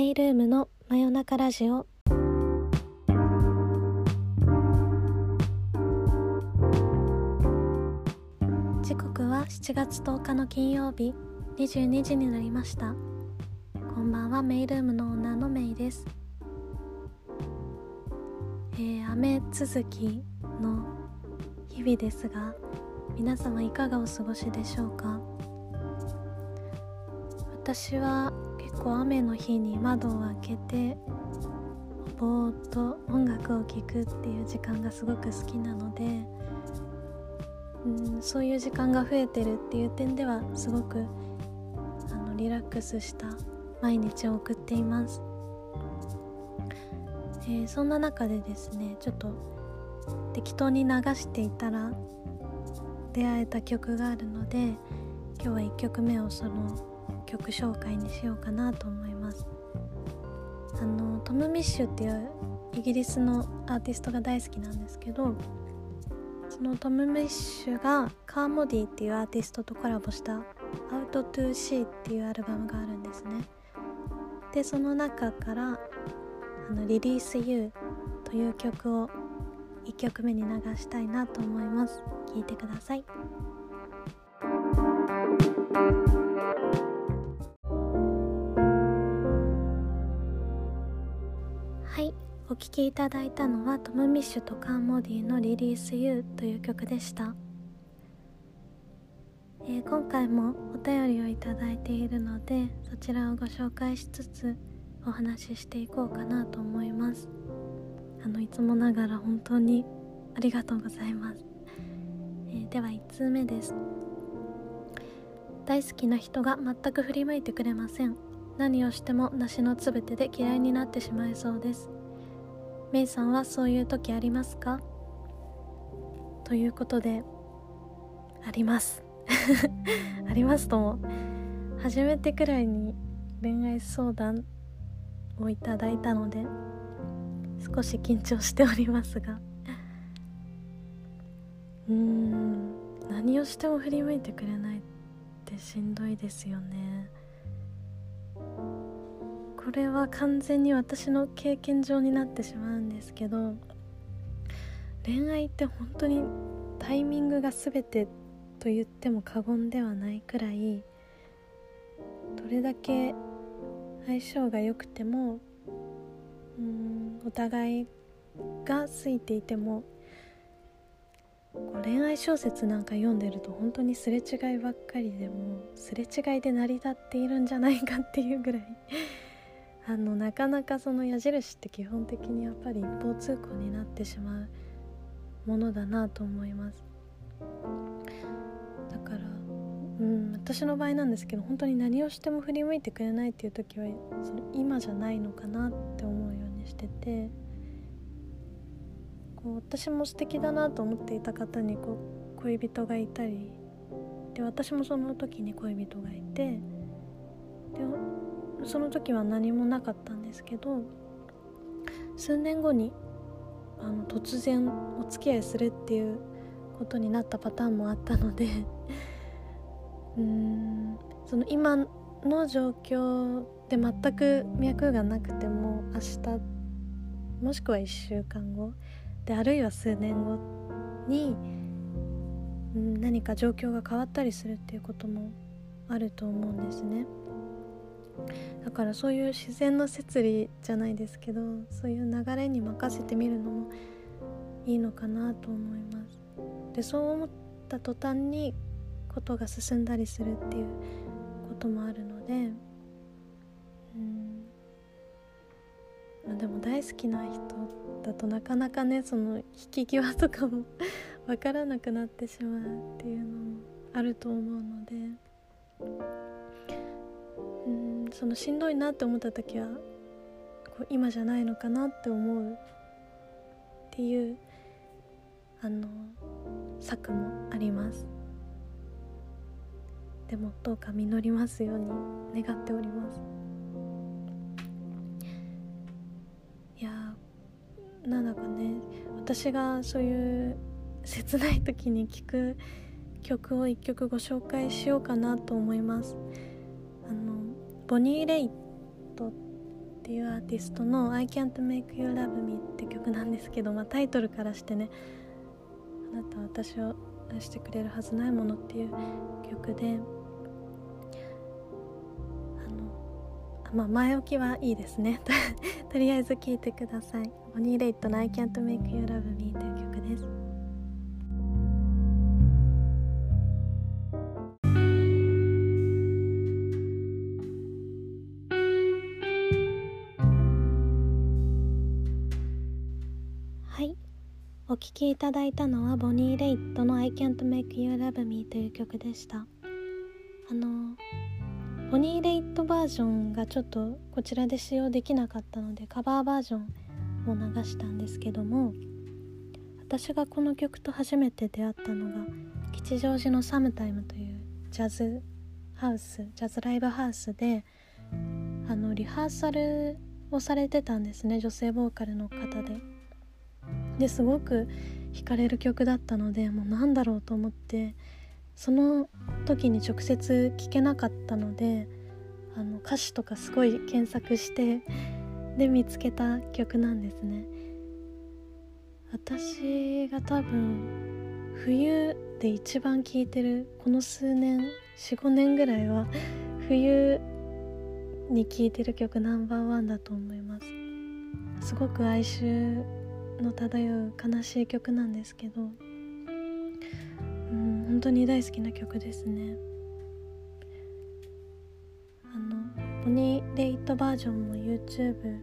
メイルームの真夜中ラジオ。時刻は7月10日の金曜日。22時になりました。こんばんは。メイルームのオーナーのメイです。えー、雨続きの日々ですが皆様いかがお過ごしでしょうか？私は結構雨の日に窓を開けてぼーっと音楽を聴くっていう時間がすごく好きなのでうんそういう時間が増えてるっていう点ではすごくあのリラックスした毎日を送っています、えー、そんな中でですねちょっと適当に流していたら出会えた曲があるので今日は1曲目をその曲紹介にしようかなと思います。あのトム・ミッシュっていうイギリスのアーティストが大好きなんですけどそのトム・ミッシュがカーモディっていうアーティストとコラボした「アウト・トゥ・シー」っていうアルバムがあるんですね。でその中からあの「リリース・ユー」という曲を1曲目に流したいなと思います。聴いてください。聴きいただいたのはトム・ミッシュとカーモディの「リリース・ユー」という曲でした、えー、今回もお便りをいただいているのでそちらをご紹介しつつお話ししていこうかなと思います。あのいつもながら本当にありがとうございます、えー、では1通目です。大好きな人が全く振り向いてくれません。何をしても梨のつぶてで嫌いになってしまいそうです。メイさんはそういう時ありますか？ということであります。ありますとも。初めてくらいに恋愛相談をいただいたので少し緊張しておりますが。うーん何をしても振り向いてくれないってしんどいですよね。これは完全に私の経験上になってしまうんですけど恋愛って本当にタイミングが全てと言っても過言ではないくらいどれだけ相性が良くてもうんお互いが好いていても恋愛小説なんか読んでると本当にすれ違いばっかりでもすれ違いで成り立っているんじゃないかっていうぐらいあのなかなかその矢印って基本的にやっぱり一方通行になってしまうものだなと思います。だからうん私の場合なんですけど本当に何をしても振り向いてくれないっていう時はその今じゃないのかなって思うようにしててこう私も素敵だなと思っていた方にこう恋人がいたりで私もその時に恋人がいてでその時は何もなかったんですけど数年後にあの突然お付き合いするっていうことになったパターンもあったので うーんその今の状況で全く脈がなくても明日もしくは1週間後であるいは数年後に、ん、何か状況が変わったりするっていうこともあると思うんですね。だからそういう自然の摂理じゃないですけどそういう流れに任せてみるのもいいのかなと思います。でそう思った途端にことが進んだりするっていうこともあるのでうん。でも大好きな人だとなかなかねその引き際とかも 分からなくなってしまうっていうのもあると思うので。そのしんどいなって思った時はこう今じゃないのかなって思う。っていうあの策もあります。でもどうか実りますように願っております。いやなんだかね私がそういう切ない時に聴く曲を一曲ご紹介しようかなと思います。ボニー・レイトっていうアーティストの「I Can't Make You Love Me」って曲なんですけど、まあ、タイトルからしてね「あなたは私を愛してくれるはずないもの」っていう曲であのまあ前置きはいいですね。とりあえず聴いてください。ボニー・レイトの「I Can't Make You Love Me」という曲です。聴きいただいたのはボニー・レイトの「I Can't Make You Love Me」という曲でしたあのボニー・レイトバージョンがちょっとこちらで使用できなかったのでカバーバージョンを流したんですけども私がこの曲と初めて出会ったのが吉祥寺のサムタイムというジャズハウスジャズライブハウスであのリハーサルをされてたんですね女性ボーカルの方で。ですごく惹かれる曲だったのでもうなんだろうと思ってその時に直接聴けなかったのであの歌詞とかすごい検索してで見つけた曲なんですね。私が多分冬で一番聴いてるこの数年45年ぐらいは冬に聴いてる曲ナンバーワンだと思います。すごく哀愁の漂う悲しい曲なんですけどうん本当に大好きな曲ですね。あのボニー・レイトバージョンも YouTube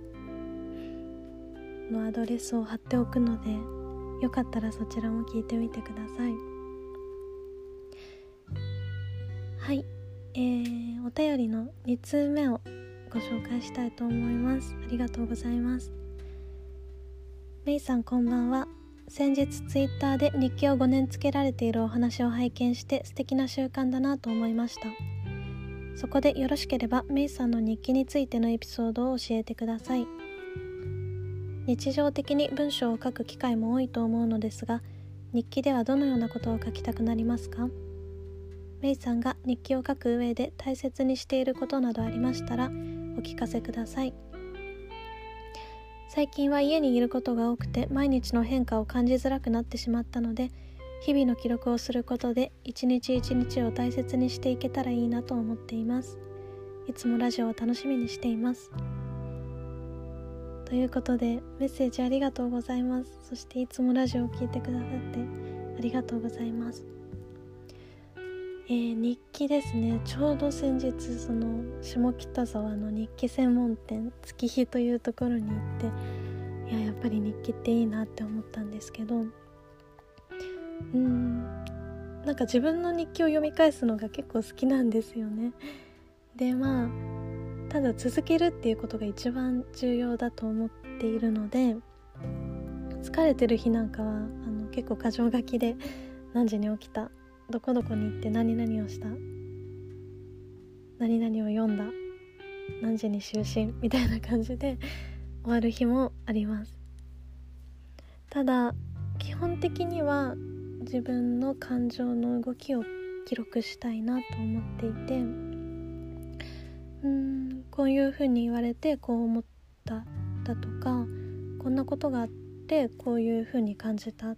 のアドレスを貼っておくのでよかったらそちらも聞いてみてください。はいえー、お便りの2通目をご紹介したいと思います。ありがとうございます。メイさんこんばんは。先日ツイッターで日記を5年つけられているお話を拝見して素敵な習慣だなと思いました。そこでよろしければメイさんの日記についてのエピソードを教えてください。日常的に文章を書く機会も多いと思うのですが日記ではどのようなことを書きたくなりますか？メイさんが日記を書く上で大切にしていることなどありましたらお聞かせください。最近は家にいることが多くて毎日の変化を感じづらくなってしまったので日々の記録をすることで一日一日を大切にしていけたらいいなと思っています。いつもラジオを楽しみにしています。ということでメッセージありがとうございます。そしていつもラジオを聴いてくださってありがとうございます。えー、日記ですね。ちょうど先日その下北沢の日記専門店月日というところに行っていややっぱり日記っていいなって思ったんですけどうんなんか自分の日記を読み返すのが結構好きなんですよね。でまあただ続けるっていうことが一番重要だと思っているので疲れてる日なんかはあの結構箇条書きで何時に起きたどこどこに行って何々をした？何々を読んだ？何時に就寝？みたいな感じで終わる日もあります。ただ基本的には自分の感情の動きを記録したいなと思っていてうんこういうふうに言われてこう思っただとかこんなことがあってこういうふうに感じた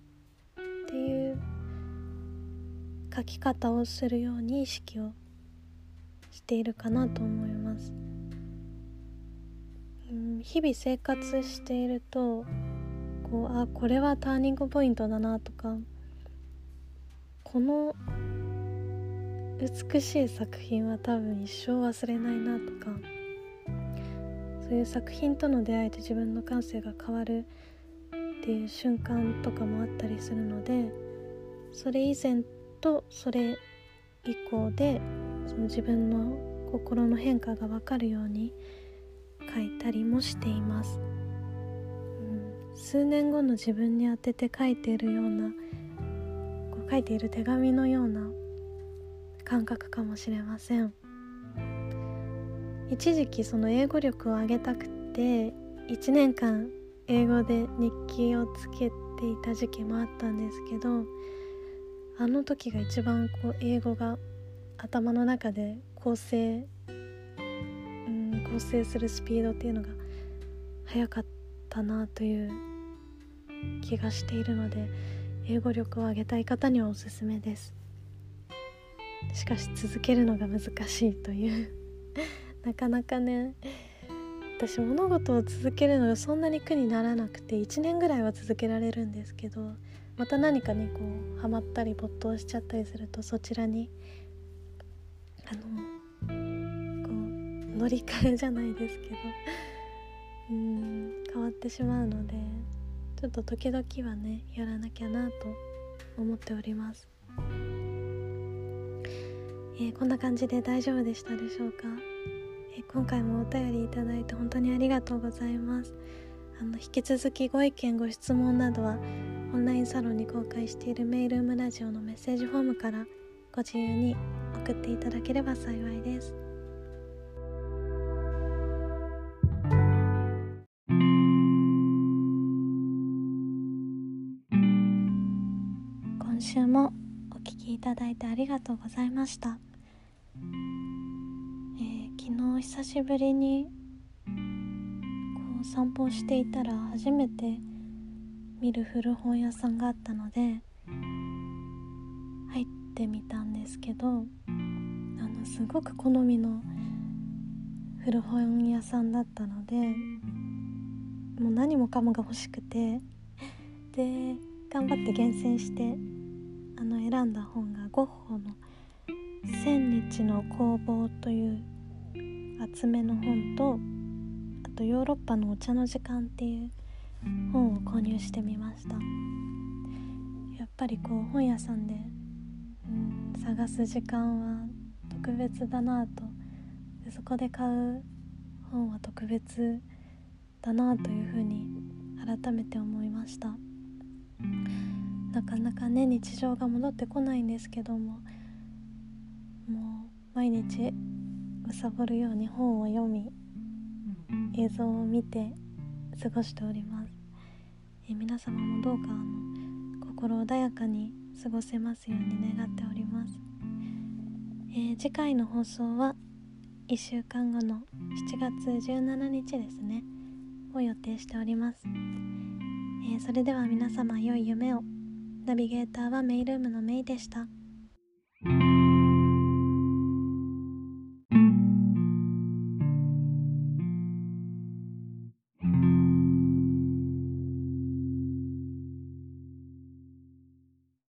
書き方をするように意識をしているかなと思います。うん、日々生活しているとこうあこれはターニングポイントだなとかこの美しい作品は多分一生忘れないなとかそういう作品との出会いで自分の感性が変わるっていう瞬間とかもあったりするのでそれ以前とそれ以降でその自分の心の変化が分かるように書いたりもしています、うん、数年後の自分に当てて書いているようなこう書いている手紙のような感覚かもしれません。一時期その英語力を上げたくて1年間英語で日記をつけていた時期もあったんですけどあの時が一番こう英語が頭の中で構成うん構成するスピードっていうのが早かったなという気がしているので英語力を上げたい方にはおすすめです。しかし続けるのが難しいという。なかなかね私物事を続けるのがそんなに苦にならなくて1年ぐらいは続けられるんですけどまた何かねこうハマったり没頭しちゃったりするとそちらにあのこう乗り換えじゃないですけど うん変わってしまうのでちょっと時々はねやらなきゃなと思っております、えー、こんな感じで大丈夫でしたでしょうか、えー、今回もお便りいただいて本当にありがとうございます。あの引き続きご意見ご質問などはオンラインサロンに公開しているメールームラジオのメッセージフォームからご自由に送っていただければ幸いです。今週もお聞きいただいてありがとうございました、えー、昨日久しぶりにこう散歩していたら初めて見る古本屋さんがあったので入ってみたんですけどあのすごく好みの古本屋さんだったのでもう何もかもが欲しくてで頑張って厳選してあの選んだ本がゴッホの「千日の工房」という厚めの本とあとヨーロッパのお茶の時間っていう本を購入してみました。やっぱりこう本屋さんで、うん、探す時間は特別だなと。でそこで買う本は特別だなというふうに改めて思いました。なかなかね日常が戻ってこないんですけどももう毎日むさぼるように本を読み映像を見て過ごしております、え皆様もどうかあの心穏やかに過ごせますように願っております、えー、次回の放送は1週間後の7月17日ですね。を予定しております、えー、それでは皆様良い夢を。ナビゲーターはメイルームのメイでした。